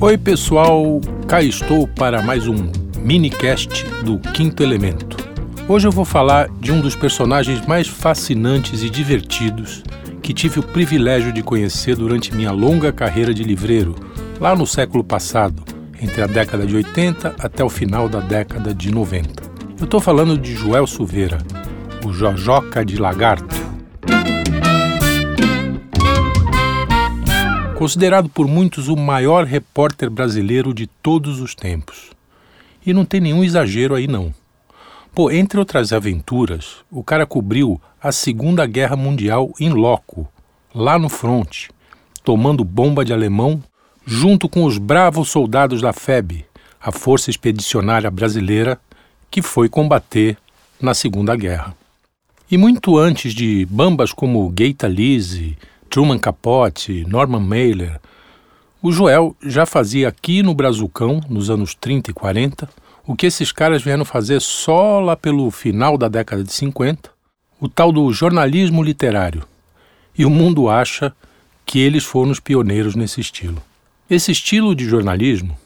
Oi, pessoal, cá estou para mais um minicast do Quinto Elemento. Hoje eu vou falar de um dos personagens mais fascinantes e divertidos que tive o privilégio de conhecer durante minha longa carreira de livreiro, lá no século passado, entre a década de 80 até o final da década de 90. Eu estou falando de Joel Silveira, o Jojoca de Lagarto. Considerado por muitos o maior repórter brasileiro de todos os tempos. E não tem nenhum exagero aí não. Pô, entre outras aventuras, o cara cobriu a Segunda Guerra Mundial em loco, lá no fronte, tomando bomba de alemão junto com os bravos soldados da FEB, a Força Expedicionária Brasileira, que foi combater na Segunda Guerra. E muito antes de bambas como Geita Lise, Truman Capote, Norman Mailer. O Joel já fazia aqui no Brazucão, nos anos 30 e 40, o que esses caras vieram fazer só lá pelo final da década de 50, o tal do jornalismo literário. E o mundo acha que eles foram os pioneiros nesse estilo. Esse estilo de jornalismo,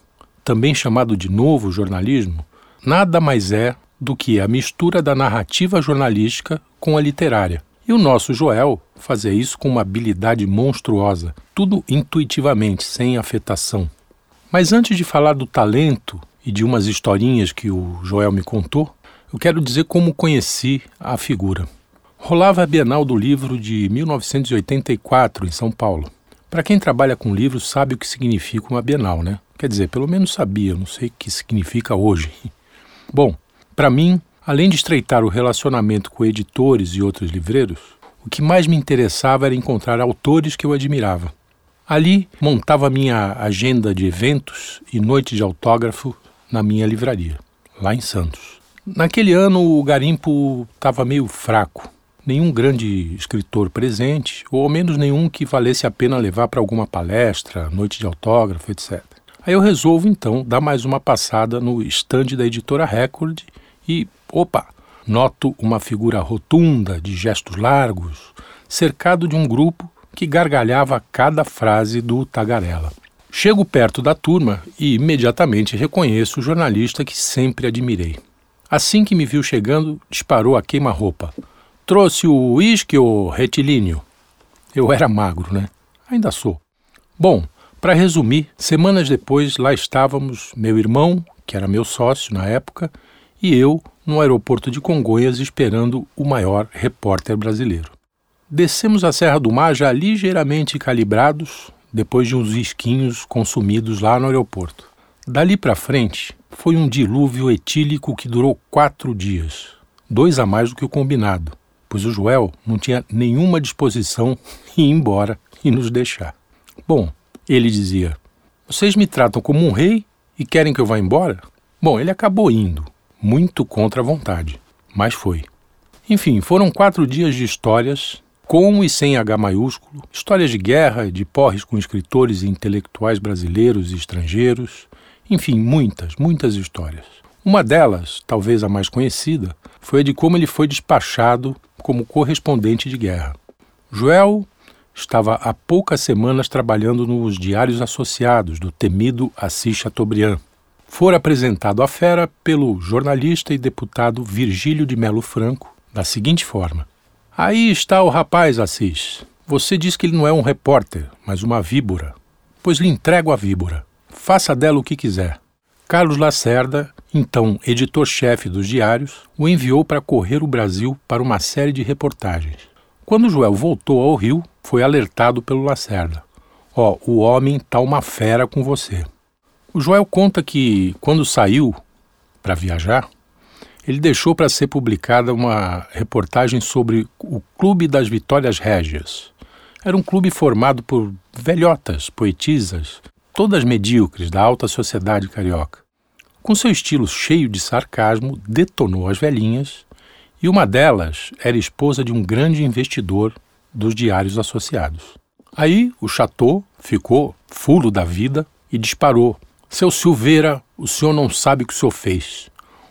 também chamado de novo jornalismo, nada mais é do que a mistura da narrativa jornalística com a literária. E o nosso Joel fazia isso com uma habilidade monstruosa, tudo intuitivamente, sem afetação. Mas antes de falar do talento e de umas historinhas que o Joel me contou, eu quero dizer como conheci a figura. Rolava a Bienal do Livro de 1984 em São Paulo. Para quem trabalha com livros sabe o que significa uma Bienal, né? Quer dizer, pelo menos sabia, não sei o que significa hoje. Bom, para mim, além de estreitar o relacionamento com editores e outros livreiros, o que mais me interessava era encontrar autores que eu admirava. Ali montava minha agenda de eventos e noite de autógrafo na minha livraria, lá em Santos. Naquele ano o garimpo estava meio fraco. Nenhum grande escritor presente, ou ao menos nenhum que valesse a pena levar para alguma palestra, noite de autógrafo, etc. Aí eu resolvo então dar mais uma passada no estande da editora Record e, opa, Noto uma figura rotunda, de gestos largos, cercado de um grupo que gargalhava cada frase do tagarela. Chego perto da turma e imediatamente reconheço o jornalista que sempre admirei. Assim que me viu chegando, disparou a queima-roupa. Trouxe o uísque ou retilíneo? Eu era magro, né? Ainda sou. Bom, para resumir, semanas depois lá estávamos, meu irmão, que era meu sócio na época, e eu no aeroporto de Congonhas esperando o maior repórter brasileiro. Descemos a Serra do Mar já ligeiramente calibrados, depois de uns esquinhos consumidos lá no aeroporto. Dali para frente, foi um dilúvio etílico que durou quatro dias, dois a mais do que o combinado, pois o Joel não tinha nenhuma disposição em ir embora e nos deixar. Bom, ele dizia: Vocês me tratam como um rei e querem que eu vá embora? Bom, ele acabou indo, muito contra a vontade, mas foi. Enfim, foram quatro dias de histórias, com e sem H maiúsculo, histórias de guerra, de porres com escritores e intelectuais brasileiros e estrangeiros, enfim, muitas, muitas histórias. Uma delas, talvez a mais conhecida, foi a de como ele foi despachado como correspondente de guerra. Joel estava há poucas semanas trabalhando nos Diários Associados do temido Assis Chateaubriand, for apresentado à fera pelo jornalista e deputado Virgílio de Melo Franco da seguinte forma: Aí está o rapaz, Assis. Você diz que ele não é um repórter, mas uma víbora. Pois lhe entrego a víbora. Faça dela o que quiser. Carlos Lacerda, então editor-chefe dos diários, o enviou para correr o Brasil para uma série de reportagens. Quando Joel voltou ao Rio, foi alertado pelo Lacerda: Ó, oh, o homem tá uma fera com você. O Joel conta que, quando saiu para viajar, ele deixou para ser publicada uma reportagem sobre o Clube das Vitórias Régias. Era um clube formado por velhotas, poetisas, todas medíocres da alta sociedade carioca. Com seu estilo cheio de sarcasmo, detonou as velhinhas e uma delas era esposa de um grande investidor dos diários associados. Aí o Chateau ficou fulo da vida e disparou seu Silveira, o senhor não sabe o que o senhor fez.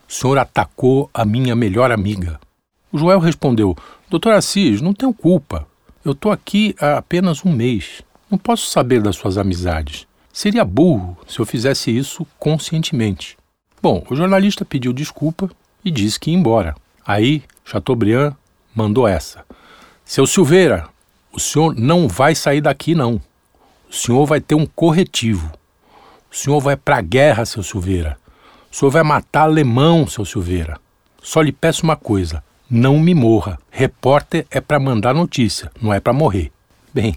O senhor atacou a minha melhor amiga. O Joel respondeu: Doutor Assis, não tenho culpa. Eu estou aqui há apenas um mês. Não posso saber das suas amizades. Seria burro se eu fizesse isso conscientemente. Bom, o jornalista pediu desculpa e disse que ia embora. Aí, Chateaubriand mandou essa: Seu Silveira, o senhor não vai sair daqui, não. O senhor vai ter um corretivo. O senhor vai para a guerra, seu Silveira. O senhor vai matar alemão, seu Silveira. Só lhe peço uma coisa: não me morra. Repórter é para mandar notícia, não é para morrer. Bem,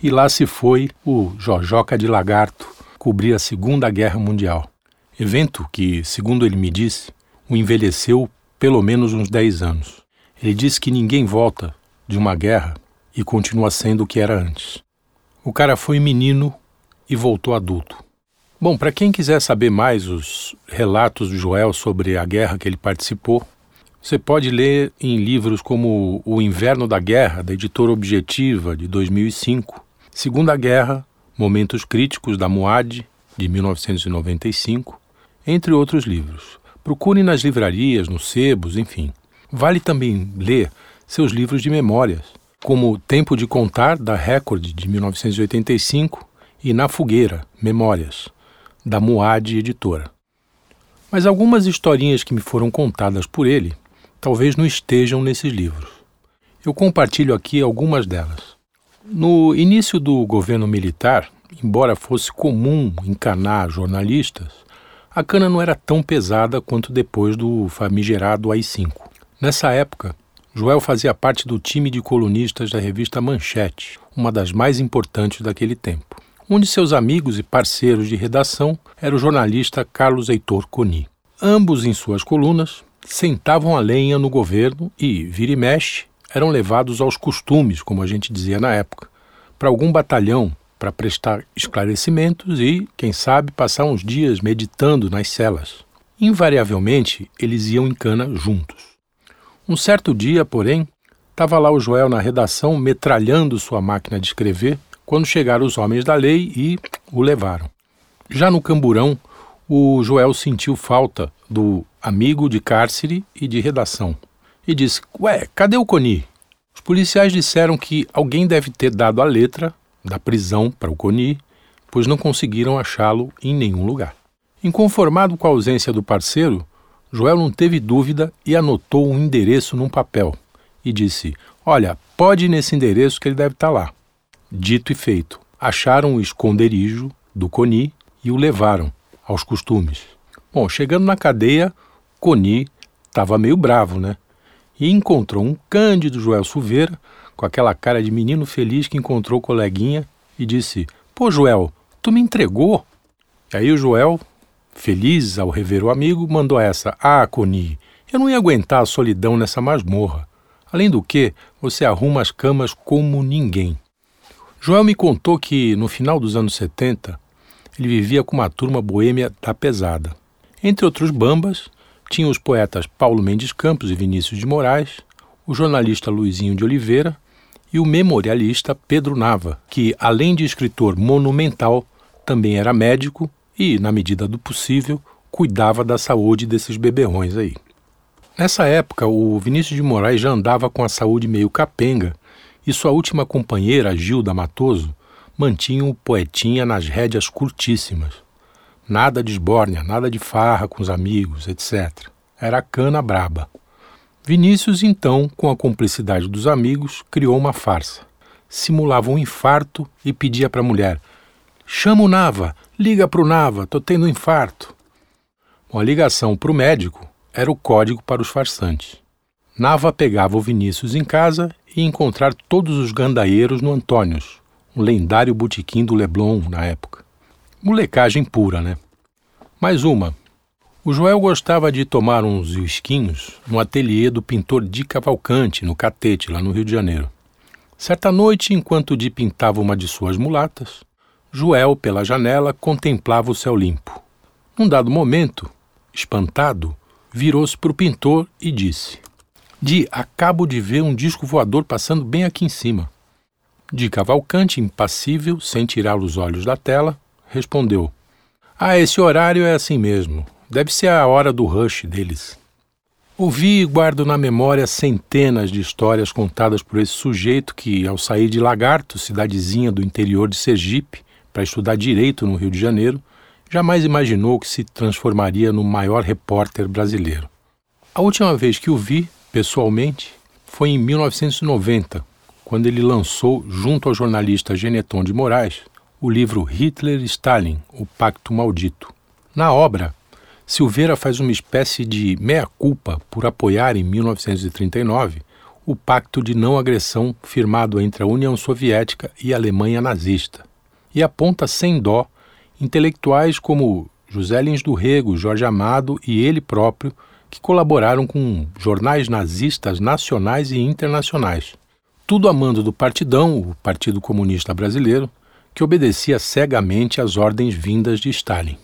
e lá se foi o Jojoca de Lagarto cobrir a Segunda Guerra Mundial. Evento que, segundo ele me disse, o envelheceu pelo menos uns 10 anos. Ele disse que ninguém volta de uma guerra e continua sendo o que era antes. O cara foi menino e voltou adulto. Bom, para quem quiser saber mais os relatos do Joel sobre a guerra que ele participou, você pode ler em livros como O Inverno da Guerra, da editora Objetiva, de 2005, Segunda Guerra, Momentos Críticos da Moad, de 1995, entre outros livros. Procure nas livrarias, nos sebos, enfim. Vale também ler seus livros de memórias, como Tempo de Contar, da Record, de 1985, e Na Fogueira, Memórias, da Moad Editora. Mas algumas historinhas que me foram contadas por ele talvez não estejam nesses livros. Eu compartilho aqui algumas delas. No início do governo militar, embora fosse comum encanar jornalistas, a cana não era tão pesada quanto depois do famigerado AI-5. Nessa época, Joel fazia parte do time de colunistas da revista Manchete, uma das mais importantes daquele tempo. Um de seus amigos e parceiros de redação era o jornalista Carlos Heitor Coni. Ambos, em suas colunas, sentavam a lenha no governo e, vira e mexe, eram levados aos costumes, como a gente dizia na época, para algum batalhão para prestar esclarecimentos e, quem sabe, passar uns dias meditando nas celas. Invariavelmente, eles iam em cana juntos. Um certo dia, porém, estava lá o Joel na redação metralhando sua máquina de escrever quando chegaram os homens da lei e o levaram. Já no camburão, o Joel sentiu falta do amigo de cárcere e de redação e disse: Ué, cadê o Coni? Os policiais disseram que alguém deve ter dado a letra da prisão para o Coni, pois não conseguiram achá-lo em nenhum lugar. Inconformado com a ausência do parceiro, Joel não teve dúvida e anotou um endereço num papel e disse: Olha, pode ir nesse endereço que ele deve estar tá lá. Dito e feito, acharam o esconderijo do Coni e o levaram aos costumes. Bom, chegando na cadeia, Coni estava meio bravo, né? E encontrou um cândido Joel Silveira, com aquela cara de menino feliz que encontrou o coleguinha, e disse: Pô, Joel, tu me entregou? E aí o Joel, feliz ao rever o amigo, mandou essa: Ah, Coni, eu não ia aguentar a solidão nessa masmorra. Além do que, você arruma as camas como ninguém. Joel me contou que, no final dos anos 70, ele vivia com uma turma boêmia da pesada. Entre outros bambas, tinha os poetas Paulo Mendes Campos e Vinícius de Moraes, o jornalista Luizinho de Oliveira e o memorialista Pedro Nava, que, além de escritor monumental, também era médico e, na medida do possível, cuidava da saúde desses beberrões aí. Nessa época, o Vinícius de Moraes já andava com a saúde meio capenga e sua última companheira, Gilda Matoso, mantinha o poetinha nas rédeas curtíssimas. Nada de esbórnia, nada de farra com os amigos, etc. Era cana braba. Vinícius, então, com a cumplicidade dos amigos, criou uma farsa. Simulava um infarto e pedia para a mulher: Chama o Nava, liga para o Nava, tô tendo um infarto. Bom, a ligação para o médico era o código para os farsantes. Nava pegava o Vinícius em casa e encontrar todos os gandaieiros no Antônios, um lendário botequim do Leblon na época. Molecagem pura, né? Mais uma. O Joel gostava de tomar uns esquinhos no ateliê do pintor Di Cavalcante, no Catete, lá no Rio de Janeiro. Certa noite, enquanto Di pintava uma de suas mulatas, Joel, pela janela, contemplava o céu limpo. Num dado momento, espantado, virou-se para o pintor e disse: de acabo de ver um disco voador passando bem aqui em cima. De Cavalcante, impassível, sem tirar os olhos da tela, respondeu: Ah, esse horário é assim mesmo. Deve ser a hora do rush deles. Ouvi e guardo na memória centenas de histórias contadas por esse sujeito que, ao sair de Lagarto, cidadezinha do interior de Sergipe, para estudar direito no Rio de Janeiro, jamais imaginou que se transformaria no maior repórter brasileiro. A última vez que o vi, pessoalmente, foi em 1990, quando ele lançou, junto ao jornalista Geneton de Moraes, o livro Hitler e Stalin, O Pacto Maldito. Na obra, Silveira faz uma espécie de meia-culpa por apoiar, em 1939, o pacto de não agressão firmado entre a União Soviética e a Alemanha nazista, e aponta sem dó intelectuais como José Lins do Rego, Jorge Amado e ele próprio, que colaboraram com jornais nazistas nacionais e internacionais. Tudo a mando do Partidão, o Partido Comunista Brasileiro, que obedecia cegamente às ordens vindas de Stalin.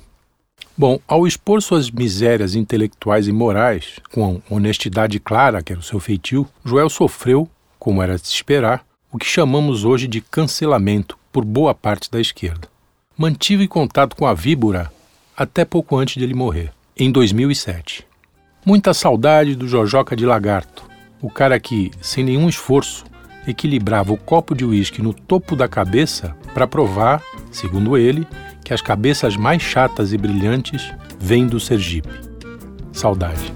Bom, ao expor suas misérias intelectuais e morais, com honestidade clara, que era o seu feitio, Joel sofreu, como era de se esperar, o que chamamos hoje de cancelamento por boa parte da esquerda. Mantive contato com a víbora até pouco antes de ele morrer, em 2007. Muita saudade do Jojoca de Lagarto, o cara que, sem nenhum esforço, equilibrava o copo de uísque no topo da cabeça para provar, segundo ele, que as cabeças mais chatas e brilhantes vêm do Sergipe. Saudade.